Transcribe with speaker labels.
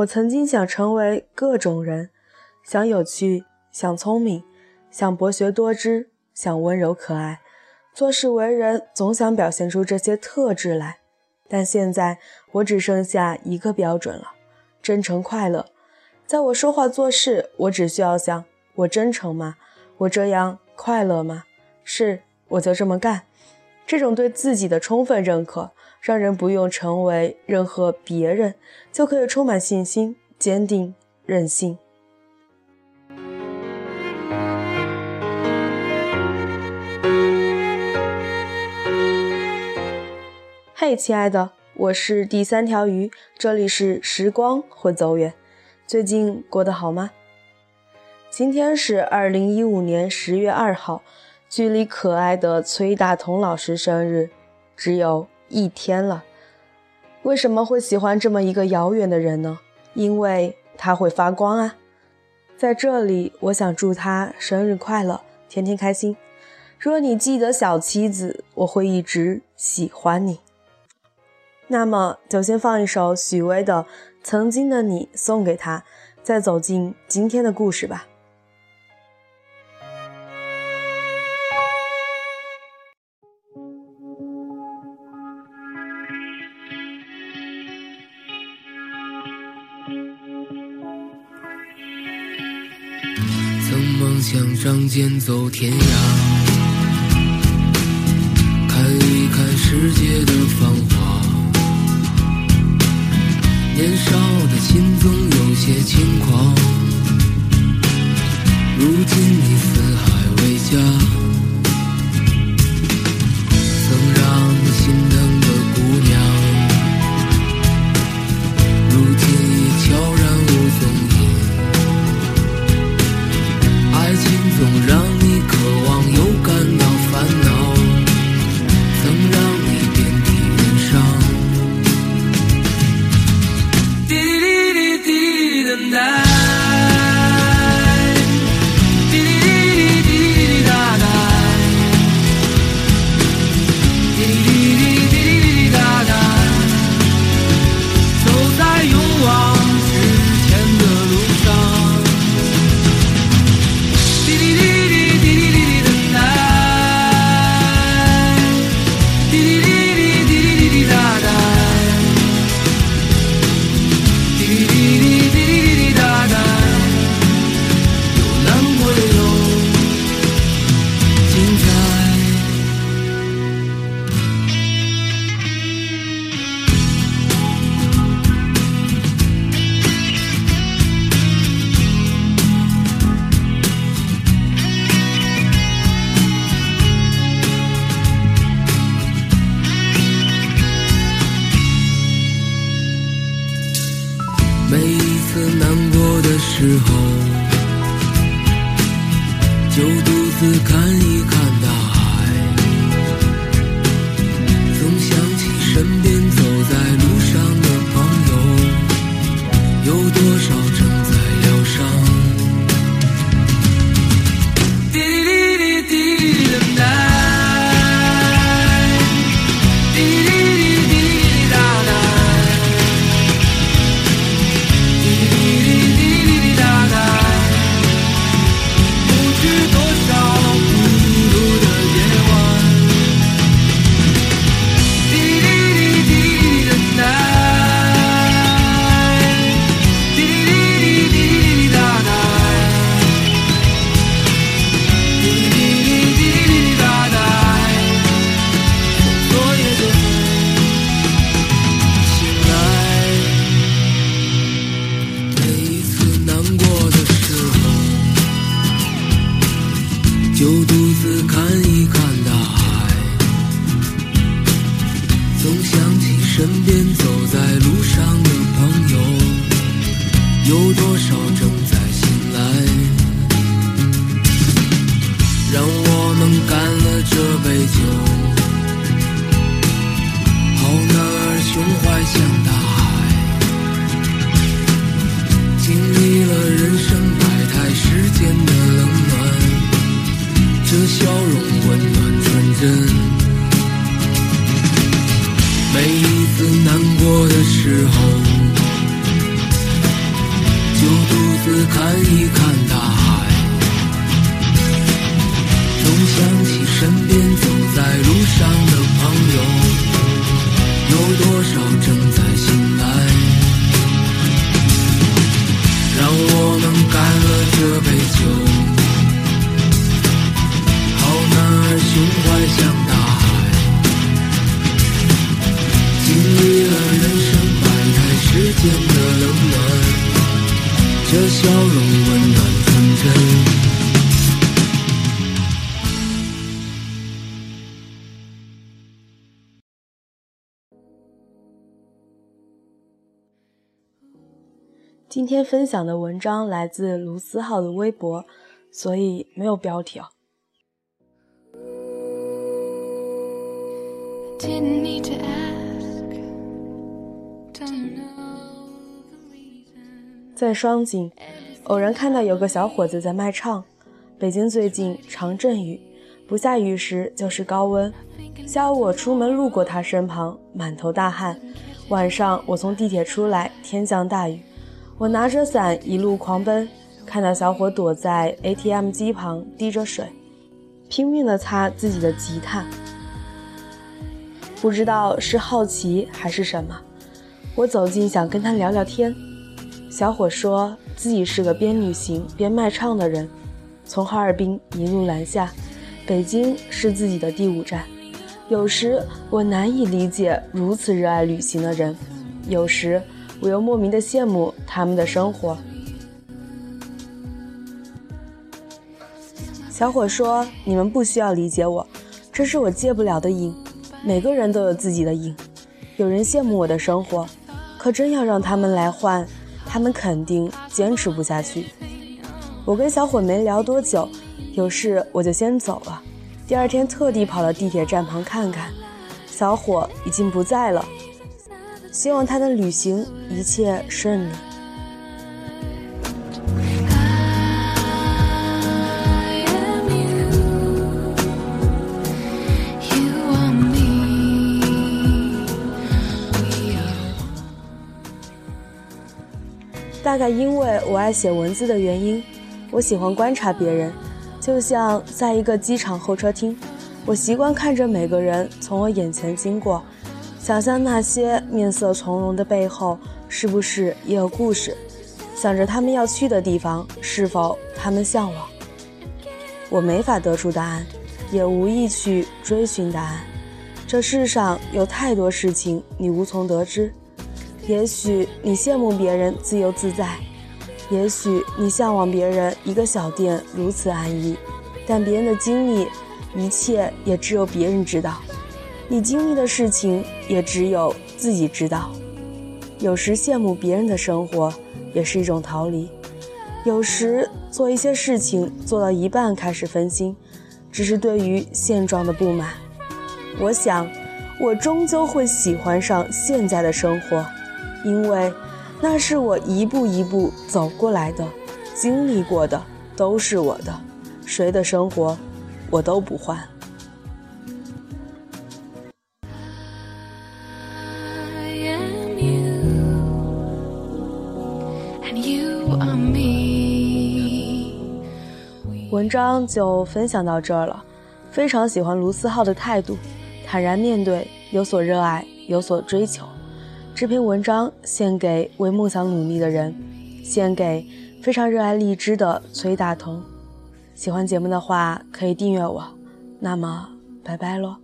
Speaker 1: 我曾经想成为各种人，想有趣，想聪明，想博学多知，想温柔可爱，做事为人总想表现出这些特质来。但现在我只剩下一个标准了：真诚快乐。在我说话做事，我只需要想：我真诚吗？我这样快乐吗？是，我就这么干。这种对自己的充分认可，让人不用成为任何别人，就可以充满信心、坚定、任性。嘿，亲爱的，我是第三条鱼，这里是时光会走远。最近过得好吗？今天是二零一五年十月二号，距离可爱的崔大同老师生日只有一天了。为什么会喜欢这么一个遥远的人呢？因为他会发光啊！在这里，我想祝他生日快乐，天天开心。若你记得小妻子，我会一直喜欢你。那么，就先放一首许巍的。曾经的你送给他，再走进今天的故事吧。
Speaker 2: 想仗剑走天涯，就独自看一看大海总想起身边走在路上的朋友有多少正在醒来让我们感这笑容温暖纯真每一次难过的时候，就独自看一看大海。总想起身边走在路间的冷暖，这笑容温暖纯真。
Speaker 1: 今天分享的文章来自卢思浩的微博，所以没有标题哦。在双井，偶然看到有个小伙子在卖唱。北京最近常阵雨，不下雨时就是高温。下午我出门路过他身旁，满头大汗。晚上我从地铁出来，天降大雨。我拿着伞一路狂奔，看到小伙躲在 ATM 机旁滴着水，拼命地擦自己的吉他。不知道是好奇还是什么，我走近想跟他聊聊天。小伙说自己是个边旅行边卖唱的人，从哈尔滨一路南下，北京是自己的第五站。有时我难以理解如此热爱旅行的人，有时。我又莫名的羡慕他们的生活。小伙说：“你们不需要理解我，这是我戒不了的瘾。每个人都有自己的瘾。有人羡慕我的生活，可真要让他们来换，他们肯定坚持不下去。”我跟小伙没聊多久，有事我就先走了。第二天特地跑到地铁站旁看看，小伙已经不在了。希望他的旅行一切顺利。大概因为我爱写文字的原因，我喜欢观察别人，就像在一个机场候车厅，我习惯看着每个人从我眼前经过。想象那些面色从容的背后，是不是也有故事？想着他们要去的地方，是否他们向往？我没法得出答案，也无意去追寻答案。这世上有太多事情你无从得知。也许你羡慕别人自由自在，也许你向往别人一个小店如此安逸，但别人的经历，一切也只有别人知道。你经历的事情也只有自己知道。有时羡慕别人的生活也是一种逃离。有时做一些事情做到一半开始分心，只是对于现状的不满。我想，我终究会喜欢上现在的生活，因为那是我一步一步走过来的，经历过的都是我的。谁的生活，我都不换。文章就分享到这儿了。非常喜欢卢思浩的态度，坦然面对，有所热爱，有所追求。这篇文章献给为梦想努力的人，献给非常热爱荔枝的崔大同。喜欢节目的话，可以订阅我。那么，拜拜喽。